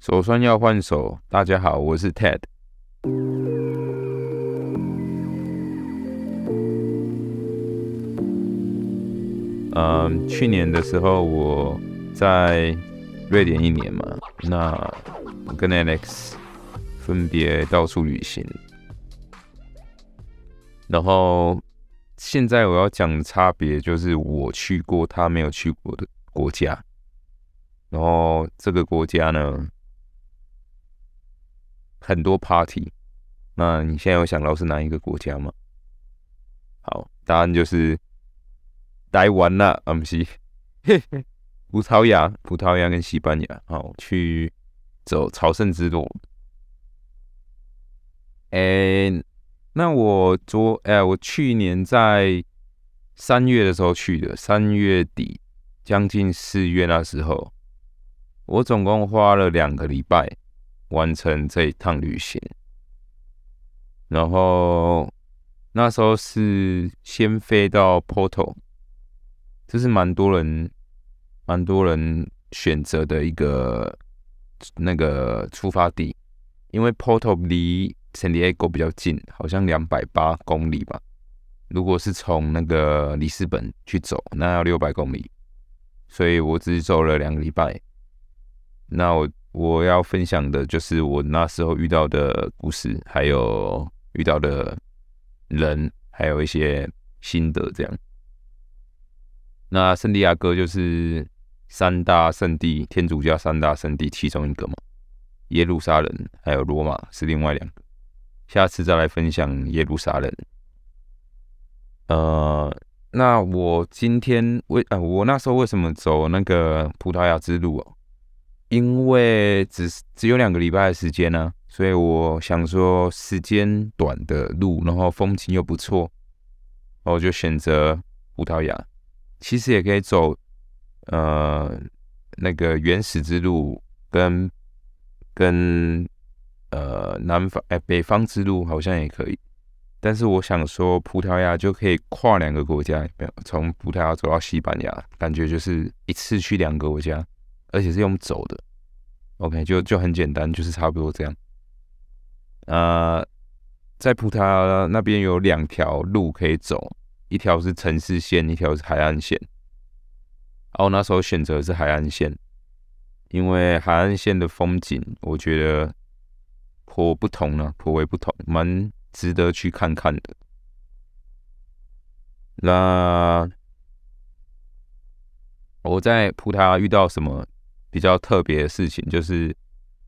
手酸要换手，大家好，我是 Ted。嗯，去年的时候我在瑞典一年嘛，那我跟 Alex 分别到处旅行，然后现在我要讲的差别就是我去过他没有去过的国家，然后这个国家呢。很多 party，那你现在有想到是哪一个国家吗？好，答案就是待完了，啊不是，葡萄牙、葡萄牙跟西班牙，好去走朝圣之路。哎，那我昨哎，我去年在三月的时候去的，三月底将近四月那时候，我总共花了两个礼拜。完成这一趟旅行，然后那时候是先飞到 Porto，这是蛮多人蛮多人选择的一个那个出发地，因为 Porto 离 San Diego 比较近，好像两百八公里吧。如果是从那个里斯本去走，那要六百公里，所以我只走了两个礼拜。那我。我要分享的就是我那时候遇到的故事，还有遇到的人，还有一些心得。这样，那圣地亚哥就是三大圣地，天主教三大圣地其中一个嘛。耶路撒冷还有罗马是另外两个，下次再来分享耶路撒冷。呃，那我今天为啊，我那时候为什么走那个葡萄牙之路哦？因为只只有两个礼拜的时间呢，所以我想说时间短的路，然后风景又不错，我就选择葡萄牙。其实也可以走呃那个原始之路，跟跟呃南方哎北方之路好像也可以。但是我想说葡萄牙就可以跨两个国家，从葡萄牙走到西班牙，感觉就是一次去两个国家。而且是用走的，OK，就就很简单，就是差不多这样。呃，在葡萄牙那边有两条路可以走，一条是城市线，一条是海岸线。哦那时候选择是海岸线，因为海岸线的风景我觉得颇不同呢，颇为不同，蛮值得去看看的。那我在葡萄牙遇到什么？比较特别的事情就是，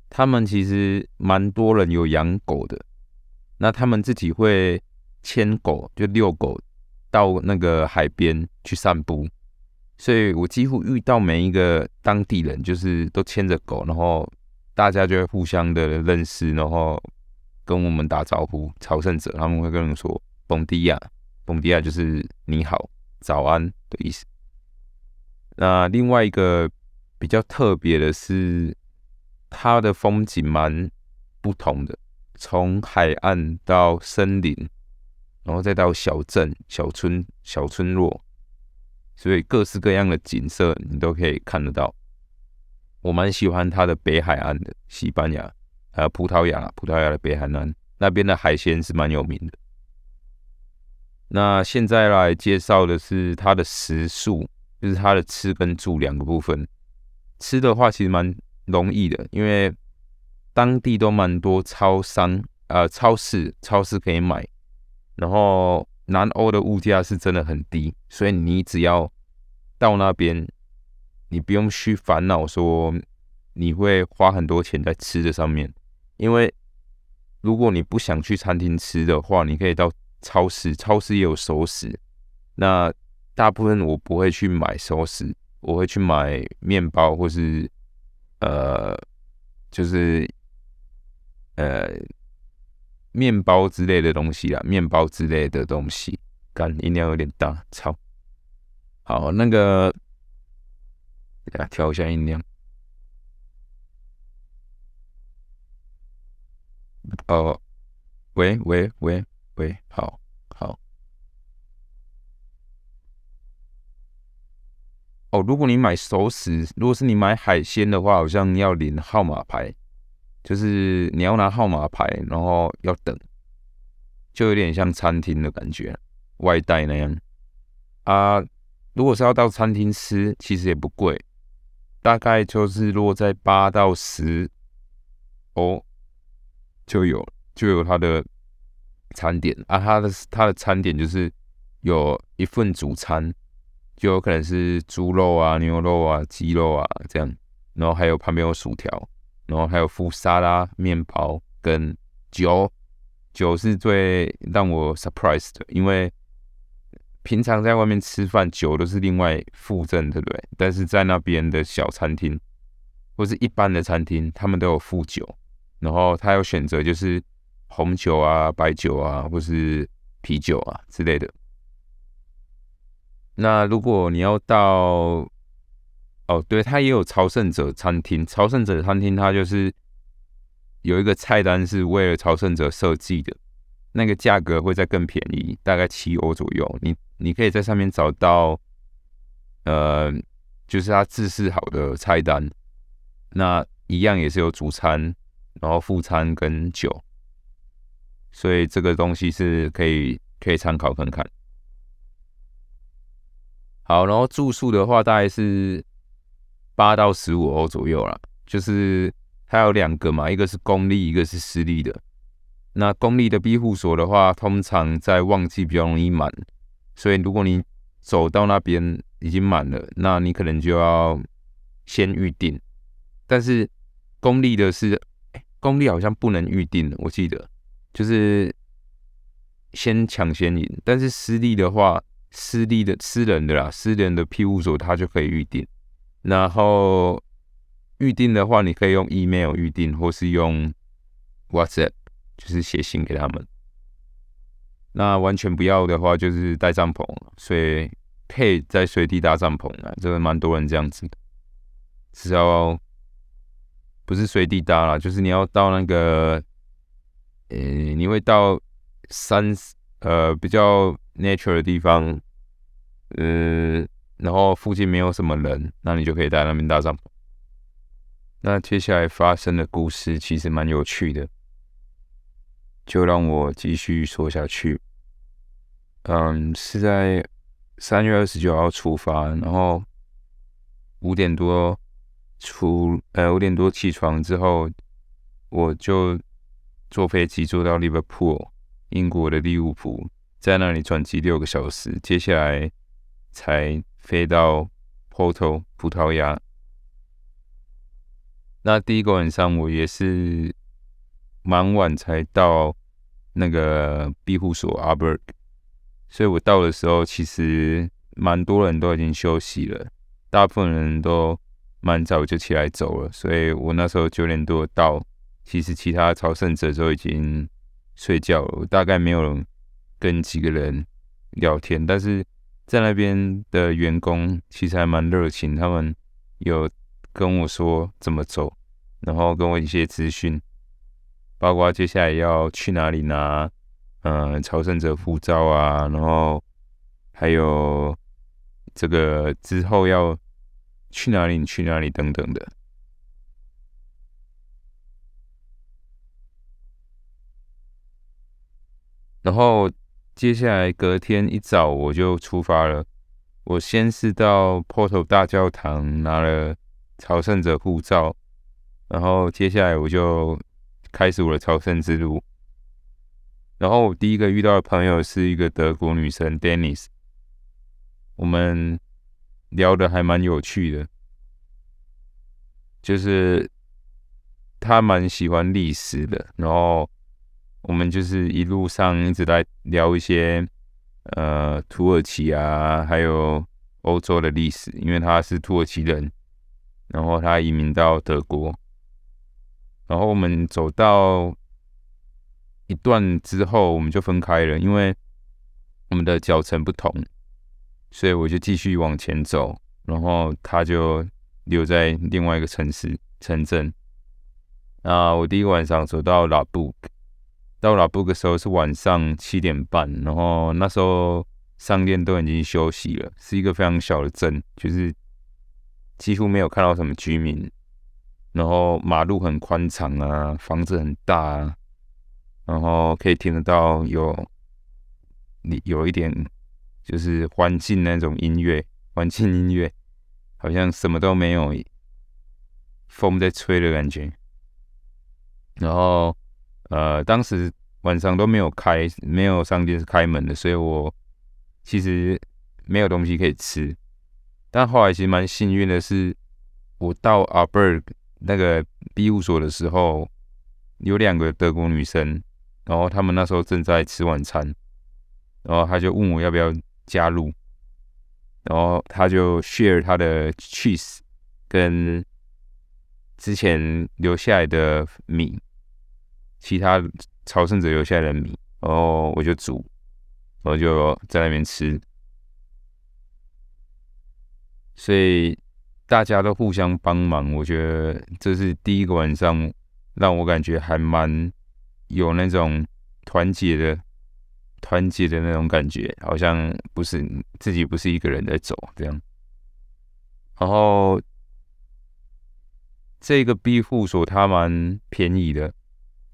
他们其实蛮多人有养狗的，那他们自己会牵狗，就遛狗到那个海边去散步，所以我几乎遇到每一个当地人，就是都牵着狗，然后大家就会互相的认识，然后跟我们打招呼。朝圣者他们会跟人说“蹦迪亚”，“蹦迪亚”就是你好、早安的意思。那另外一个。比较特别的是，它的风景蛮不同的，从海岸到森林，然后再到小镇、小村、小村落，所以各式各样的景色你都可以看得到。我蛮喜欢它的北海岸的，西班牙还有葡萄牙，葡萄牙的北海岸那边的海鲜是蛮有名的。那现在来介绍的是它的食宿，就是它的吃跟住两个部分。吃的话其实蛮容易的，因为当地都蛮多超商、呃超市，超市可以买。然后南欧的物价是真的很低，所以你只要到那边，你不用去烦恼说你会花很多钱在吃的上面。因为如果你不想去餐厅吃的话，你可以到超市，超市也有熟食。那大部分我不会去买熟食。我会去买面包，或是呃，就是呃，面包之类的东西啦，面包之类的东西。干音量有点大，操！好，那个，给大家调一下音量。哦，喂喂喂喂，好。哦，如果你买熟食，如果是你买海鲜的话，好像要领号码牌，就是你要拿号码牌，然后要等，就有点像餐厅的感觉，外带那样啊。如果是要到餐厅吃，其实也不贵，大概就是落在八到十哦就有就有它的餐点啊。它的它的餐点就是有一份主餐，就有可能是猪肉啊、牛肉啊、鸡肉啊这样，然后还有旁边有薯条，然后还有附沙拉、面包跟酒，酒是最让我 surprised 的，因为。平常在外面吃饭，酒都是另外附赠，对不对？但是在那边的小餐厅或是一般的餐厅，他们都有附酒，然后他有选择就是红酒啊、白酒啊，或是啤酒啊之类的。那如果你要到，哦，对，他也有朝圣者餐厅。朝圣者餐厅它就是有一个菜单是为了朝圣者设计的，那个价格会再更便宜，大概七欧左右。你你可以在上面找到，呃，就是他自制好的菜单，那一样也是有主餐，然后副餐跟酒，所以这个东西是可以可以参考看看。好，然后住宿的话大概是八到十五欧左右啦，就是它有两个嘛，一个是公立，一个是私立的。那公立的庇护所的话，通常在旺季比较容易满。所以，如果你走到那边已经满了，那你可能就要先预定。但是公立的是，公立好像不能预定，我记得就是先抢先赢。但是私立的话，私立的私人的啦，私人的庇护所他就可以预定。然后预定的话，你可以用 email 预定，或是用 WhatsApp，就是写信给他们。那完全不要的话，就是带帐篷，所以可以在随地搭帐篷啊，这个蛮多人这样子的。只要不是随地搭啦，就是你要到那个，呃，你会到山呃比较 nature 的地方，呃，然后附近没有什么人，那你就可以在那边搭帐篷。那接下来发生的故事其实蛮有趣的。就让我继续说下去。嗯，是在三月二十九号出发，然后五点多出，呃，五点多起床之后，我就坐飞机坐到 Liverpool，英国的利物浦，在那里转机六个小时，接下来才飞到 Porto 葡萄牙。那第一个晚上，我也是。蛮晚才到那个庇护所阿伯，所以我到的时候其实蛮多人都已经休息了，大部分人都蛮早就起来走了，所以我那时候九点多到，其实其他朝圣者都已经睡觉，大概没有跟几个人聊天，但是在那边的员工其实还蛮热情，他们有跟我说怎么走，然后跟我一些资讯。包括接下来要去哪里拿，嗯，朝圣者护照啊，然后还有这个之后要去哪里，去哪里等等的。然后接下来隔天一早我就出发了。我先是到 Porto 大教堂拿了朝圣者护照，然后接下来我就。开始我的朝圣之路，然后我第一个遇到的朋友是一个德国女生 Dennis，我们聊的还蛮有趣的，就是她蛮喜欢历史的，然后我们就是一路上一直在聊一些呃土耳其啊，还有欧洲的历史，因为他是土耳其人，然后他移民到德国。然后我们走到一段之后，我们就分开了，因为我们的脚程不同，所以我就继续往前走，然后他就留在另外一个城市城镇。那我第一晚上走到拉布，到拉布的时候是晚上七点半，然后那时候商店都已经休息了，是一个非常小的镇，就是几乎没有看到什么居民。然后马路很宽敞啊，房子很大啊，然后可以听得到有你有一点就是环境那种音乐，环境音乐好像什么都没有，风在吹的感觉。然后呃，当时晚上都没有开，没有商店是开门的，所以我其实没有东西可以吃。但后来其实蛮幸运的是，我到阿伯那个庇护所的时候，有两个德国女生，然后他们那时候正在吃晚餐，然后他就问我要不要加入，然后他就 share 他的 cheese 跟之前留下来的米，其他朝圣者留下来的米，然后我就煮，然后就在那边吃，所以。大家都互相帮忙，我觉得这是第一个晚上，让我感觉还蛮有那种团结的、团结的那种感觉，好像不是自己不是一个人在走这样。然后这个庇护所它蛮便宜的，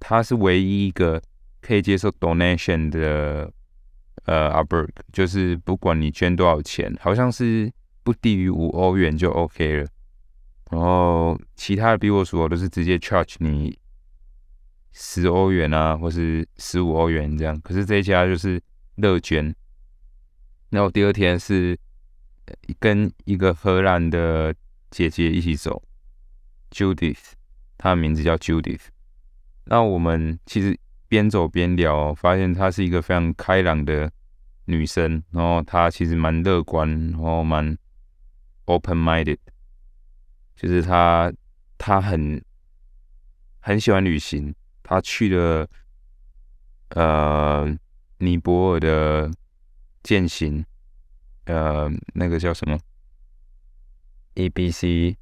它是唯一一个可以接受 donation 的呃 a b e r 就是不管你捐多少钱，好像是。不低于五欧元就 OK 了，然后其他的比我所都是直接 charge 你十欧元啊，或是十五欧元这样。可是这一家就是乐捐。然后第二天是跟一个荷兰的姐姐一起走，Judith，她的名字叫 Judith。那我们其实边走边聊，发现她是一个非常开朗的女生，然后她其实蛮乐观，然后蛮。Open-minded，就是她她很很喜欢旅行。他去了呃尼泊尔的践行，呃那个叫什么 A B C，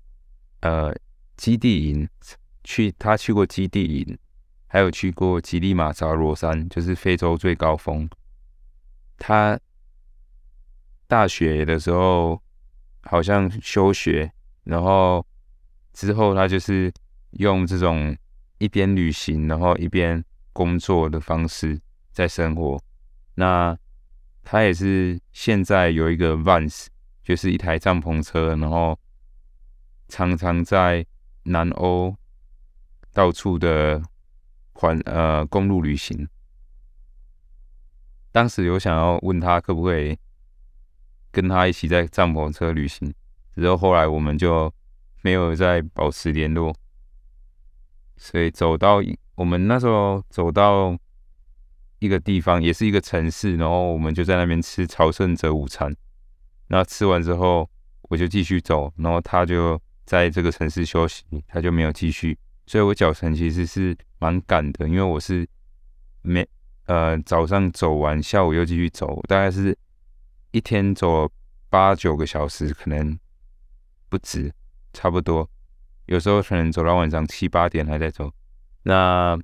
呃基地营去，他去过基地营，还有去过吉利马扎罗山，就是非洲最高峰。他大学的时候。好像休学，然后之后他就是用这种一边旅行，然后一边工作的方式在生活。那他也是现在有一个 Vans，就是一台帐篷车，然后常常在南欧到处的环呃公路旅行。当时有想要问他可不可以。跟他一起在帐篷车旅行，之后后来我们就没有再保持联络，所以走到我们那时候走到一个地方，也是一个城市，然后我们就在那边吃朝圣者午餐。那吃完之后，我就继续走，然后他就在这个城市休息，他就没有继续。所以我脚程其实是蛮赶的，因为我是没呃早上走完，下午又继续走，大概是。一天走八九个小时，可能不止，差不多。有时候可能走到晚上七八点还在走。那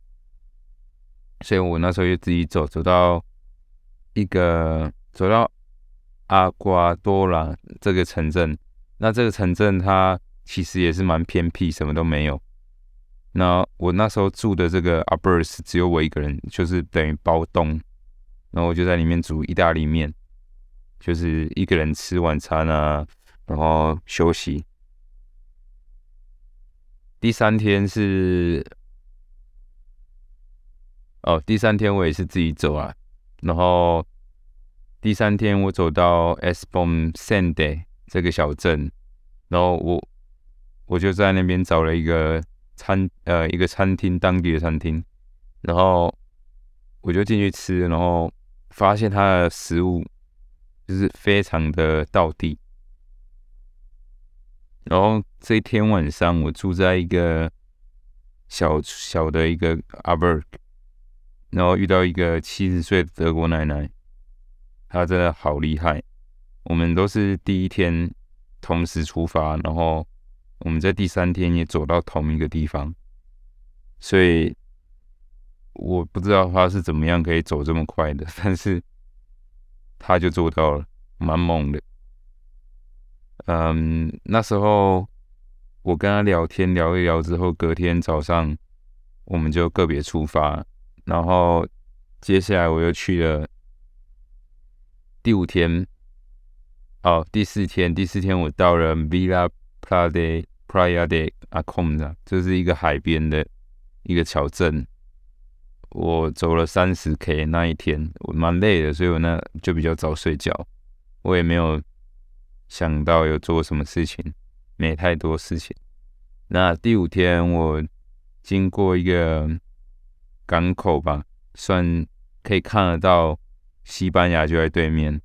所以我那时候就自己走，走到一个走到阿瓜多拉这个城镇。那这个城镇它其实也是蛮偏僻，什么都没有。那我那时候住的这个阿布尔斯只有我一个人，就是等于包栋。然后我就在里面煮意大利面。就是一个人吃晚餐啊，然后休息。第三天是哦，第三天我也是自己走啊。然后第三天我走到 Esbom Sande 这个小镇，然后我我就在那边找了一个餐呃一个餐厅，当地的餐厅，然后我就进去吃，然后发现它的食物。就是非常的道地，然后这一天晚上我住在一个小小的一个阿伯，然后遇到一个七十岁的德国奶奶，她真的好厉害。我们都是第一天同时出发，然后我们在第三天也走到同一个地方，所以我不知道他是怎么样可以走这么快的，但是。他就做到了，蛮猛的。嗯，那时候我跟他聊天聊一聊之后，隔天早上我们就个别出发，然后接下来我又去了第五天，哦，第四天，第四天我到了 Villa Playa Playa de Aconda，这是一个海边的一个小镇。我走了三十 K 那一天，我蛮累的，所以我那就比较早睡觉。我也没有想到有做什么事情。没太多事情。那第五天，我经过一个港口吧，算可以看得到西班牙就在对面，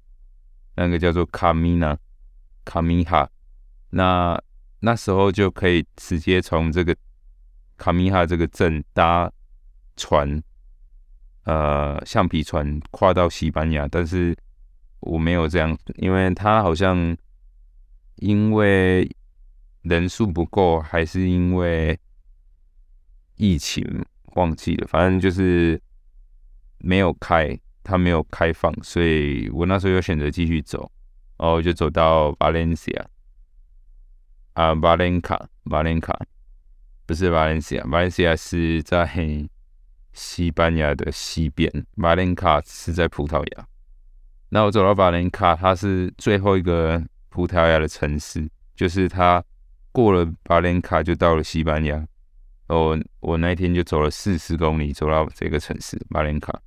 那个叫做卡米纳卡米哈。那那时候就可以直接从这个卡米哈这个镇搭船，呃，橡皮船跨到西班牙。但是我没有这样，因为他好像因为。人数不够，还是因为疫情忘记了，反正就是没有开，它没有开放，所以我那时候又选择继续走，然后就走到巴伦西亚，啊，巴伦卡，巴伦卡，不是巴伦西亚，巴伦西亚是在西班牙的西边，巴伦卡是在葡萄牙。那我走到巴伦卡，它是最后一个葡萄牙的城市，就是它。过了巴连卡就到了西班牙，我我那天就走了四十公里走到这个城市马连卡，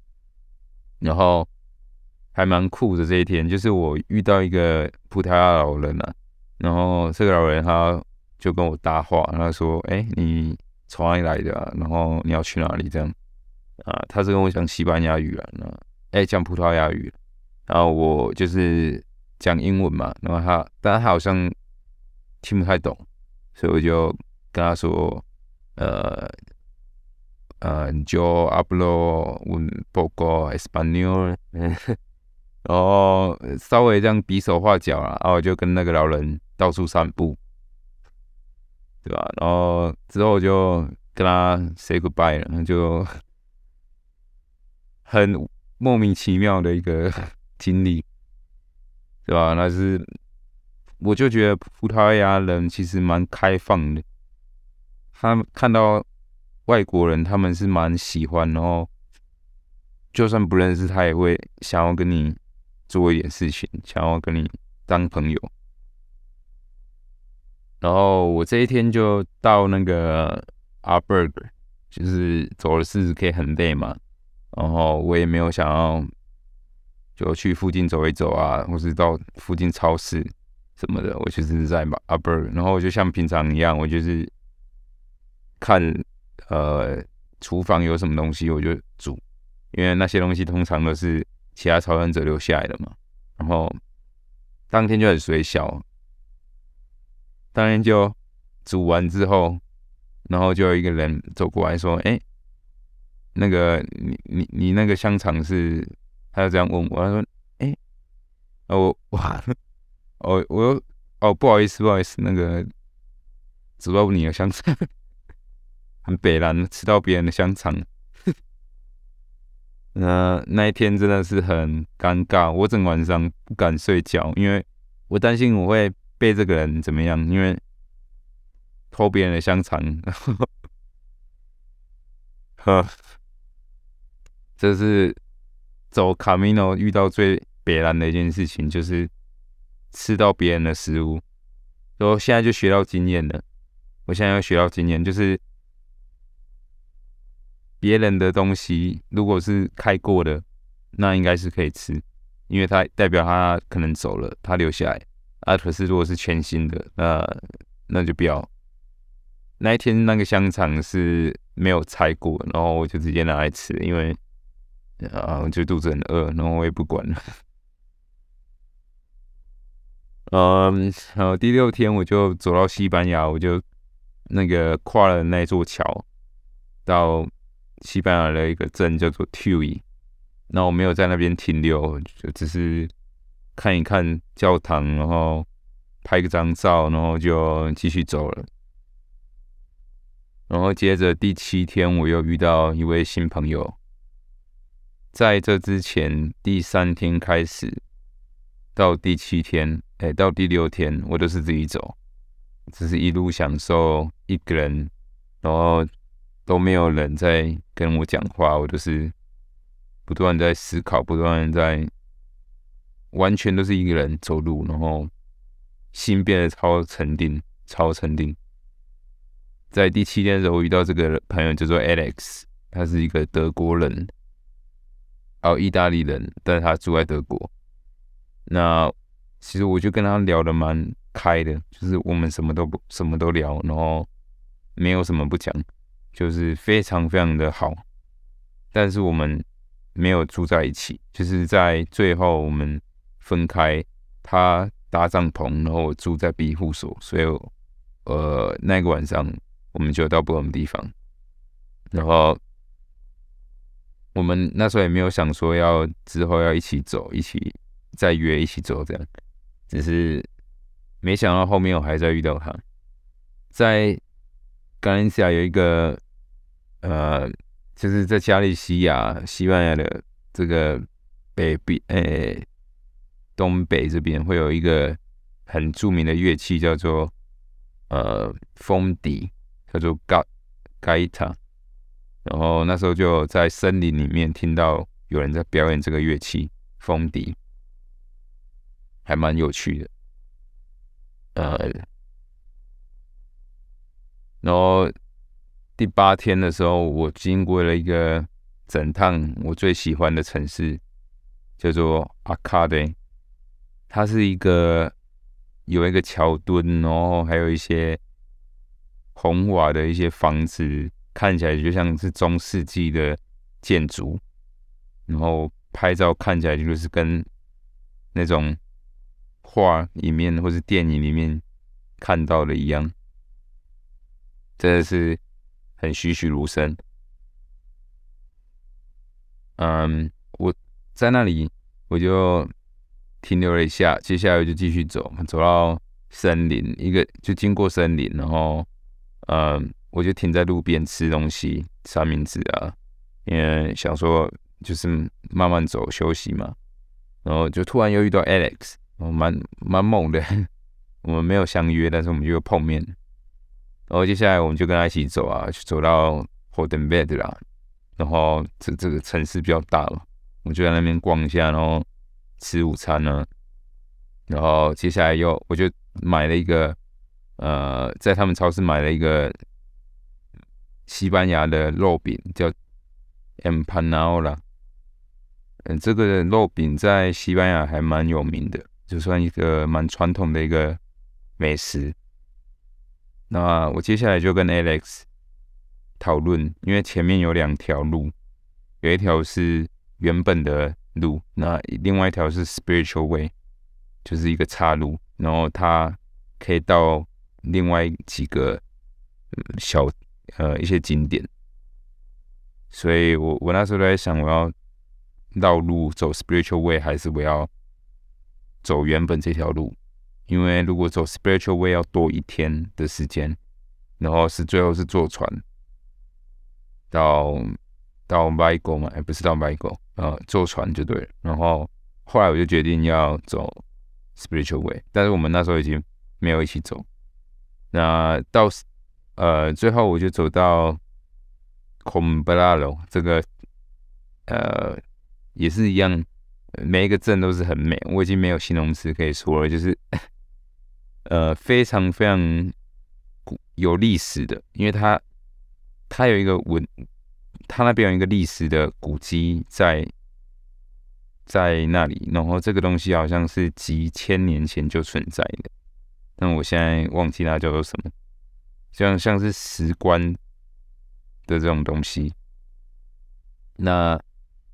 然后还蛮酷的这一天，就是我遇到一个葡萄牙老人啊，然后这个老人他就跟我搭话，他说：“哎，你从哪里来的？然后你要去哪里？”这样啊，他是跟我讲西班牙语啊，那哎讲葡萄牙语，然后我就是讲英文嘛，然后他但他好像听不太懂。所以我就跟他说：“呃，呃，就 hablo un poco español。”然后稍微这样比手画脚啊，然后我就跟那个老人到处散步，对吧？然后之后就跟他 say goodbye 了，就 很莫名其妙的一个 经历，对吧？那是。我就觉得葡萄牙人其实蛮开放的，他看到外国人，他们是蛮喜欢，然后就算不认识，他也会想要跟你做一点事情，想要跟你当朋友。然后我这一天就到那个阿伯格，就是走了四十 K 很累嘛，然后我也没有想要就去附近走一走啊，或是到附近超市。什么的，我就是在阿伯，然后我就像平常一样，我就是看呃厨房有什么东西我就煮，因为那些东西通常都是其他朝圣者留下来的嘛。然后当天就很水小，当天就煮完之后，然后就有一个人走过来说：“哎，那个你你你那个香肠是？”他就这样问我，他说：“哎，我哇。”哦，我哦，不好意思，不好意思，那个煮到你的香肠，很北蓝，吃到别人的香肠，那那一天真的是很尴尬，我整晚上不敢睡觉，因为我担心我会被这个人怎么样，因为偷别人的香肠，呵，这是走卡米诺遇到最北蓝的一件事情，就是。吃到别人的食物，然后现在就学到经验了。我现在要学到经验，就是别人的东西如果是开过的，那应该是可以吃，因为它代表他可能走了，他留下来。啊，可是如果是全新的，那那就不要。那一天那个香肠是没有拆过，然后我就直接拿来吃，因为啊，我就肚子很饿，然后我也不管了。嗯，然后第六天我就走到西班牙，我就那个跨了那座桥，到西班牙的一个镇叫做 Tui。那我没有在那边停留，就只是看一看教堂，然后拍个张照，然后就继续走了。然后接着第七天，我又遇到一位新朋友。在这之前，第三天开始到第七天。哎，到第六天我都是自己走，只是一路享受一个人，然后都没有人在跟我讲话，我就是不断在思考，不断在完全都是一个人走路，然后心变得超沉定，超沉定。在第七天的时候，我遇到这个朋友叫做 Alex，他是一个德国人，哦意大利人，但是他住在德国。那其实我就跟他聊的蛮开的，就是我们什么都不什么都聊，然后没有什么不讲，就是非常非常的好。但是我们没有住在一起，就是在最后我们分开，他搭帐篷，然后住在庇护所，所以呃那个晚上。我们就到不同的地方，然后我们那时候也没有想说要之后要一起走，一起再约一起走这样，只是没想到后面我还在遇到他，在冈恩西亚有一个呃，就是在加利西亚西班牙的这个北边诶东北这边会有一个很著名的乐器叫做呃风笛。叫做盖盖塔，然后那时候就在森林里面听到有人在表演这个乐器风笛，还蛮有趣的。呃，然后第八天的时候，我经过了一个整趟我最喜欢的城市，叫做阿卡德，它是一个有一个桥墩，然后还有一些。红瓦的一些房子看起来就像是中世纪的建筑，然后拍照看起来就是跟那种画里面或是电影里面看到的一样，真的是很栩栩如生。嗯，我在那里我就停留了一下，接下来就继续走，走到森林，一个就经过森林，然后。嗯，我就停在路边吃东西，三明治啊，因为想说就是慢慢走休息嘛。然后就突然又遇到 Alex，我蛮蛮猛的。我们没有相约，但是我们就碰面。然后接下来我们就跟他一起走啊，就走到 h o l d e n b e d 啦。然后这这个城市比较大了，我就在那边逛一下，然后吃午餐呢。然后接下来又我就买了一个。呃，在他们超市买了一个西班牙的肉饼，叫 empanada。嗯，这个肉饼在西班牙还蛮有名的，就算一个蛮传统的一个美食。那我接下来就跟 Alex 讨论，因为前面有两条路，有一条是原本的路，那另外一条是 spiritual way，就是一个岔路，然后它可以到。另外几个小呃一些景点，所以我我那时候都在想，我要绕路走 spiritual way，还是我要走原本这条路？因为如果走 spiritual way 要多一天的时间，然后是最后是坐船到到 v i g o 嘛，哎，不是到 v i g o 呃，坐船就对了。然后后来我就决定要走 spiritual way，但是我们那时候已经没有一起走。那到呃最后我就走到 Combralo 这个呃也是一样，每一个镇都是很美。我已经没有形容词可以说了，就是 呃非常非常有历史的，因为它它有一个文，它那边有一个历史的古迹在在那里，然后这个东西好像是几千年前就存在的。那我现在忘记它叫做什么，像像是石棺的这种东西。那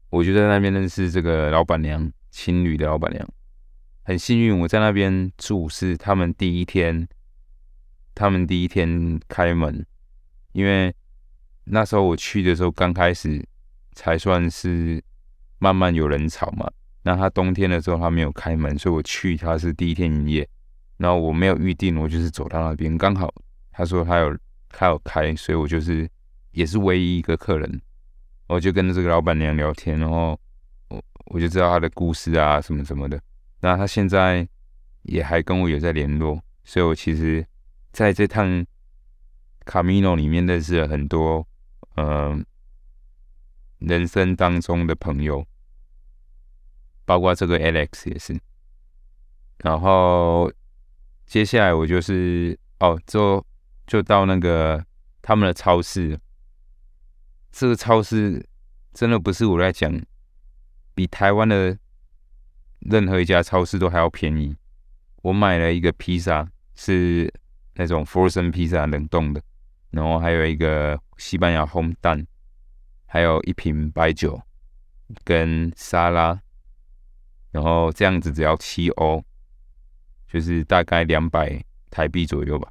我就在那边认识这个老板娘，青旅的老板娘。很幸运，我在那边住是他们第一天，他们第一天开门，因为那时候我去的时候刚开始才算是慢慢有人潮嘛。那他冬天的时候他没有开门，所以我去他是第一天营业。然后我没有预定，我就是走到那边，刚好他说他有他有开，所以我就是也是唯一一个客人，我就跟这个老板娘聊天，然后我我就知道他的故事啊什么什么的。那他现在也还跟我有在联络，所以我其实在这趟卡米诺里面认识了很多，嗯，人生当中的朋友，包括这个 Alex 也是。然后接下来我就是哦，就就到那个他们的超市。这个超市真的不是我在讲，比台湾的任何一家超市都还要便宜。我买了一个披萨，是那种 frozen 披萨冷冻的，然后还有一个西班牙烘蛋，还有一瓶白酒跟沙拉，然后这样子只要七欧。就是大概两百台币左右吧，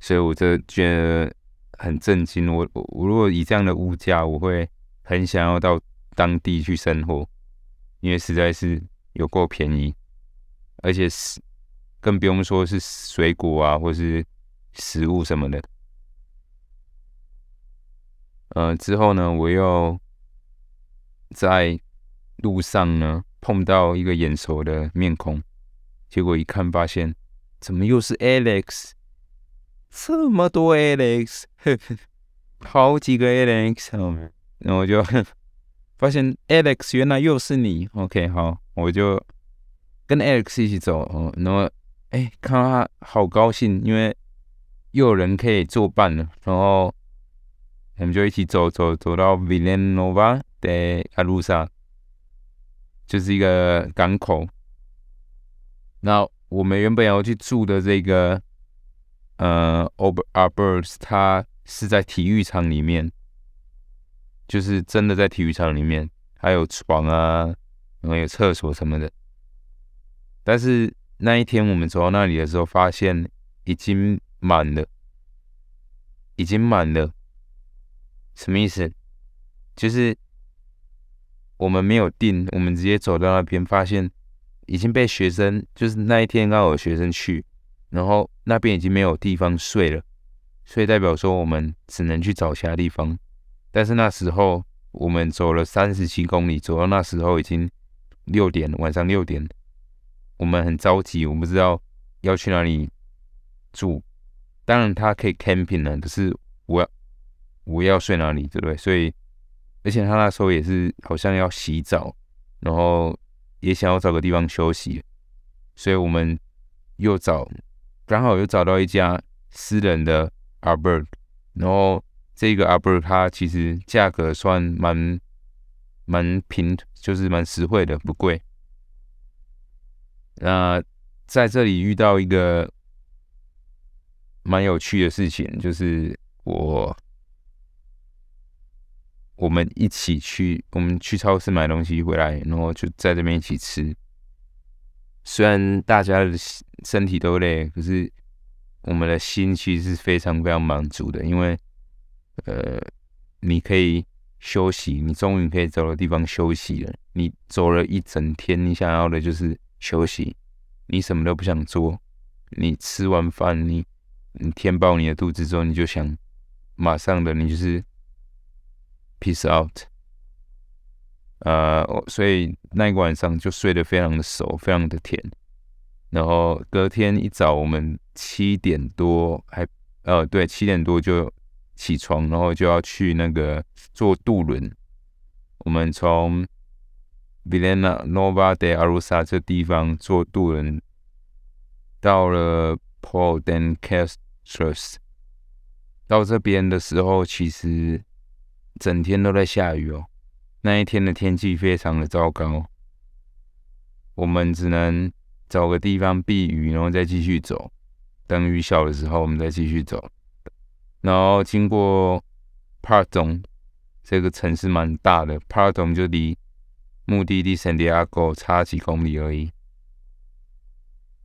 所以我这觉得很震惊。我我如果以这样的物价，我会很想要到当地去生活，因为实在是有够便宜，而且是更不用说是水果啊，或是食物什么的。呃，之后呢，我又在路上呢碰到一个眼熟的面孔。结果一看，发现怎么又是 Alex？这么多 Alex，好几个 Alex，然后我就 发现 Alex 原来又是你。OK，好，我就跟 Alex 一起走。哦，然后哎，看到他好高兴，因为又有人可以作伴了。然后我们就一起走走走到 Villanova de Arusa，就是一个港口。那我们原本要去住的这个，呃，Ober b e r s 它是在体育场里面，就是真的在体育场里面，还有床啊，然后有厕所什么的。但是那一天我们走到那里的时候，发现已经满了，已经满了。什么意思？就是我们没有订，我们直接走到那边，发现。已经被学生，就是那一天刚好有学生去，然后那边已经没有地方睡了，所以代表说我们只能去找其他地方。但是那时候我们走了三十七公里，走到那时候已经六点，晚上六点，我们很着急，我不知道要去哪里住。当然他可以 camping 呢，可是我要我要睡哪里，对不对？所以而且他那时候也是好像要洗澡，然后。也想要找个地方休息，所以我们又找，刚好又找到一家私人的 Arbor，然后这个 Arbor 它其实价格算蛮蛮平，就是蛮实惠的，不贵。那在这里遇到一个蛮有趣的事情，就是我。我们一起去，我们去超市买东西回来，然后就在这边一起吃。虽然大家的身体都累，可是我们的心其实是非常非常满足的，因为呃，你可以休息，你终于可以找个地方休息了。你走了一整天，你想要的就是休息，你什么都不想做。你吃完饭，你你填饱你的肚子之后，你就想马上的，你就是。Peace out，呃，所以那一个晚上就睡得非常的熟，非常的甜。然后隔天一早，我们七点多还呃对，七点多就起床，然后就要去那个坐渡轮。我们从 Villena Nova de Arusa 这地方坐渡轮到了 Port and Castros。到这边的时候，其实。整天都在下雨哦，那一天的天气非常的糟糕，我们只能找个地方避雨，然后再继续走。等雨小的时候，我们再继续走。然后经过 Pardon 这个城市蛮大的，Pardon 就离目的地 Santiago 差几公里而已。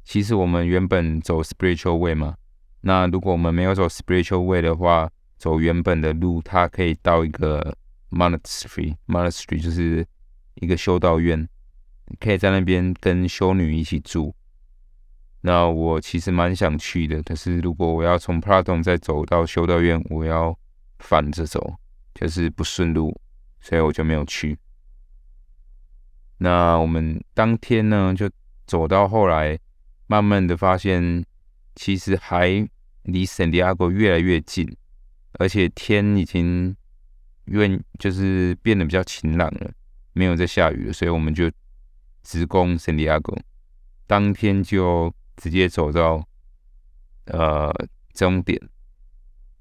其实我们原本走 Spiritual Way 嘛，那如果我们没有走 Spiritual Way 的话，走原本的路，它可以到一个 monastery，monastery 就是一个修道院，可以在那边跟修女一起住。那我其实蛮想去的，可是如果我要从 Pradon 再走到修道院，我要反着走，就是不顺路，所以我就没有去。那我们当天呢，就走到后来，慢慢的发现其实还离圣地亚哥越来越近，而且天已经越就是变得比较晴朗了，没有在下雨了，所以我们就直攻圣地亚哥，当天就直接走到呃终点，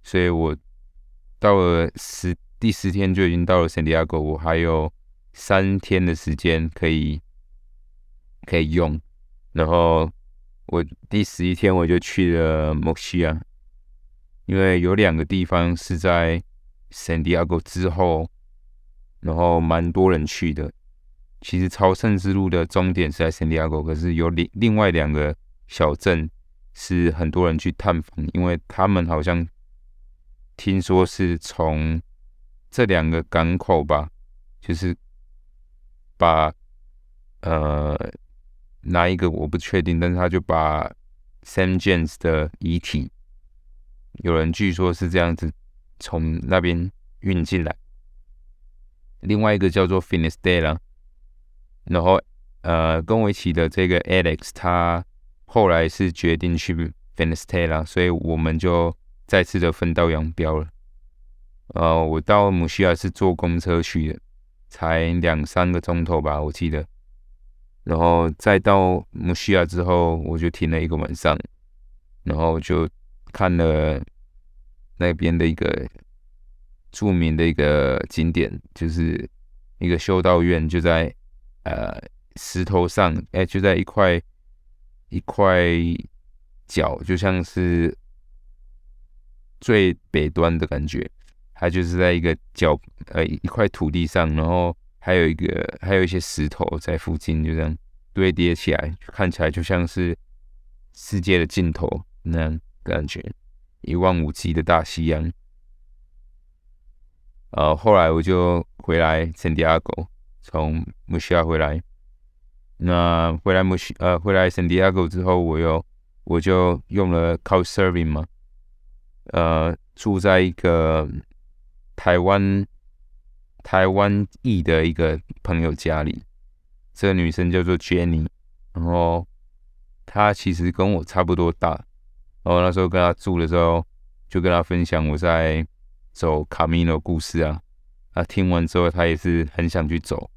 所以我到了十第十天就已经到了圣地亚哥，我还有三天的时间可以可以用，然后。我第十一天我就去了墨西亚，因为有两个地方是在圣地亚哥之后，然后蛮多人去的。其实朝圣之路的终点是在圣地亚哥，可是有另另外两个小镇是很多人去探访，因为他们好像听说是从这两个港口吧，就是把呃。哪一个我不确定，但是他就把 Sam James 的遗体，有人据说是这样子从那边运进来。另外一个叫做 finister 啦然后呃跟我一起的这个 Alex，他后来是决定去 finister 啦所以我们就再次的分道扬镳了。呃，我到母西亚是坐公车去的，才两三个钟头吧，我记得。然后再到木西亚之后，我就停了一个晚上，然后就看了那边的一个著名的一个景点，就是一个修道院，就在呃石头上，哎，就在一块一块角，就像是最北端的感觉，它就是在一个角呃一块土地上，然后。还有一个，还有一些石头在附近，就这样堆叠起来，看起来就像是世界的尽头那样感觉，一望无际的大西洋。呃，后来我就回来圣地亚哥，从墨西亚回来。那回来墨西呃，回来圣地亚哥之后，我又我就用了 Couchsurfing 嘛，呃，住在一个台湾。台湾裔的一个朋友家里，这个女生叫做 Jenny，然后她其实跟我差不多大，然后那时候跟她住的时候，就跟她分享我在走卡米诺故事啊，她听完之后，她也是很想去走，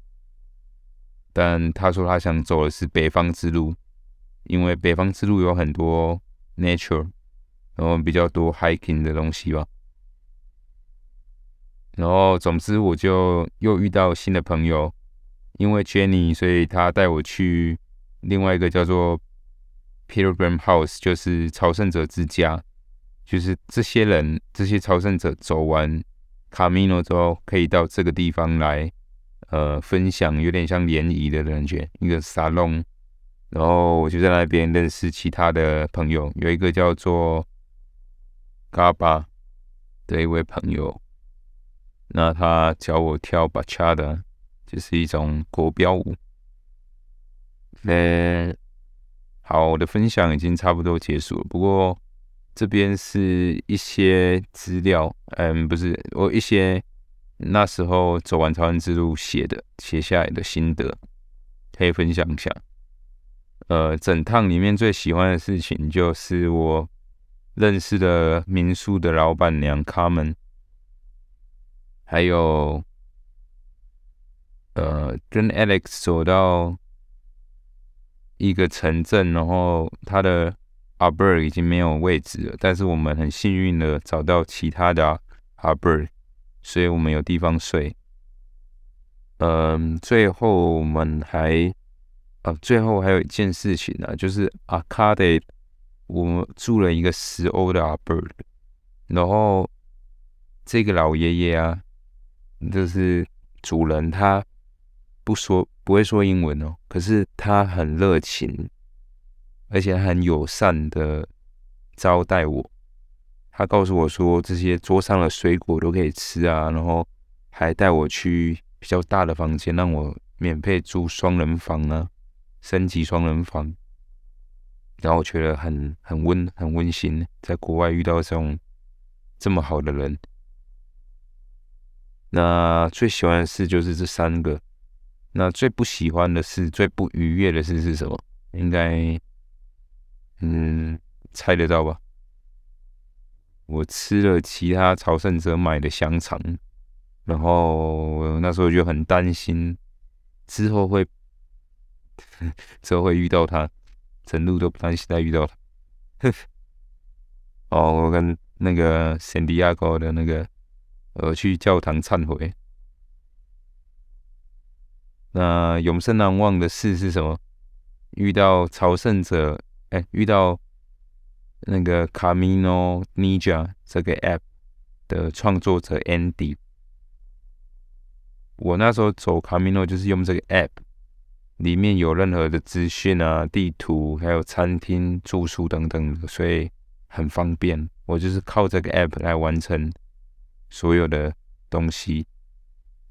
但她说她想走的是北方之路，因为北方之路有很多 nature，然后比较多 hiking 的东西吧。然后，总之，我就又遇到新的朋友，因为 Jenny，所以他带我去另外一个叫做 Pilgrim House，就是朝圣者之家，就是这些人，这些朝圣者走完卡米诺之后，可以到这个地方来，呃，分享，有点像联谊的感觉，一个沙龙。然后我就在那边认识其他的朋友，有一个叫做 Gaba 的一位朋友。那他教我跳 bacha 的，就是一种国标舞。呃，好，我的分享已经差不多结束了。不过这边是一些资料，嗯，不是我一些那时候走完朝圣之路写的、写下来的心得，可以分享一下。呃，整趟里面最喜欢的事情就是我认识的民宿的老板娘卡门。还有，呃，跟 Alex 走到一个城镇，然后他的 a b e r 已经没有位置了，但是我们很幸运的找到其他的 a b e r 所以我们有地方睡。嗯，最后我们还，呃，最后还有一件事情呢，就是 Arcade，我们住了一个十欧的 a b e r 然后这个老爷爷啊。就是主人他不说不会说英文哦，可是他很热情，而且很友善的招待我。他告诉我说这些桌上的水果都可以吃啊，然后还带我去比较大的房间，让我免费住双人房啊，升级双人房。然后我觉得很很温很温馨，在国外遇到这种这么好的人。那最喜欢的事就是这三个。那最不喜欢的事、最不愉悦的事是什么？应该，嗯，猜得到吧？我吃了其他朝圣者买的香肠，然后那时候就很担心之后会 之后会遇到他，整路都不担心再遇到他。哦，我跟那个圣地亚哥的那个而去教堂忏悔。那永生难忘的事是什么？遇到朝圣者，哎，遇到那个 Camino Ninja 这个 App 的创作者 Andy。我那时候走 Camino 就是用这个 App，里面有任何的资讯啊、地图，还有餐厅、住宿等等，所以很方便。我就是靠这个 App 来完成所有的东西。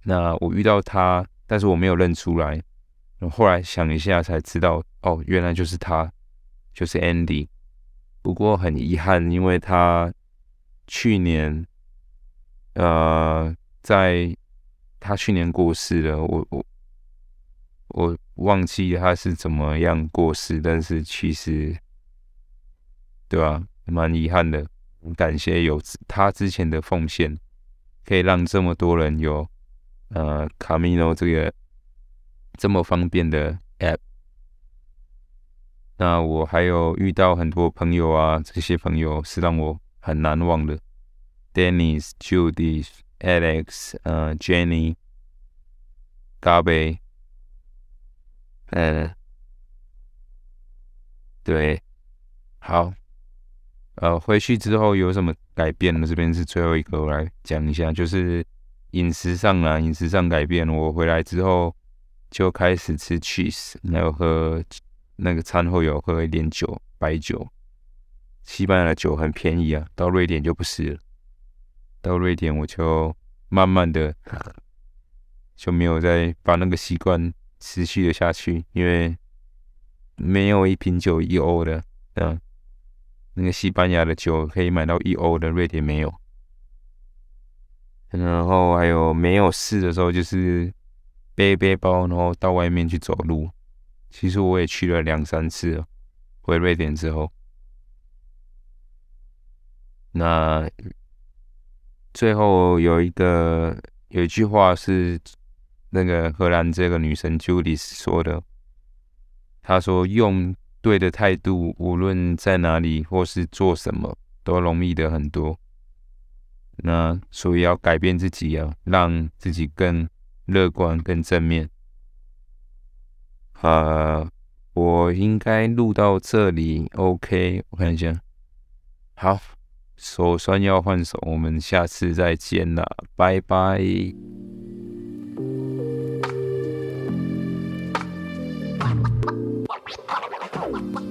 那我遇到他。但是我没有认出来，后来想一下才知道，哦，原来就是他，就是 Andy。不过很遗憾，因为他去年，呃，在他去年过世了。我我我忘记他是怎么样过世，但是其实，对吧？蛮遗憾的。感谢有他之前的奉献，可以让这么多人有。呃，卡米诺这个这么方便的 App，那我还有遇到很多朋友啊，这些朋友是让我很难忘的，Dennis、Judy、Alex、呃、Jenny、Gabe，呃，对，好，呃，回去之后有什么改变呢？这边是最后一个，我来讲一下，就是。饮食上啊，饮食上改变。我回来之后就开始吃 cheese，还有喝那个餐后有喝一点酒，白酒。西班牙的酒很便宜啊，到瑞典就不是了。到瑞典我就慢慢的就没有再把那个习惯持续的下去，因为没有一瓶酒一欧的，嗯，那个西班牙的酒可以买到一欧的，瑞典没有。然后还有没有事的时候，就是背背包，然后到外面去走路。其实我也去了两三次，回瑞典之后。那最后有一个有一句话是那个荷兰这个女生 Judy 说的，她说：“用对的态度，无论在哪里或是做什么，都容易的很多。”那所以要改变自己啊，让自己更乐观、更正面。啊，我应该录到这里，OK？我看一下，好，手酸要换手，我们下次再见啦，拜拜。Bye.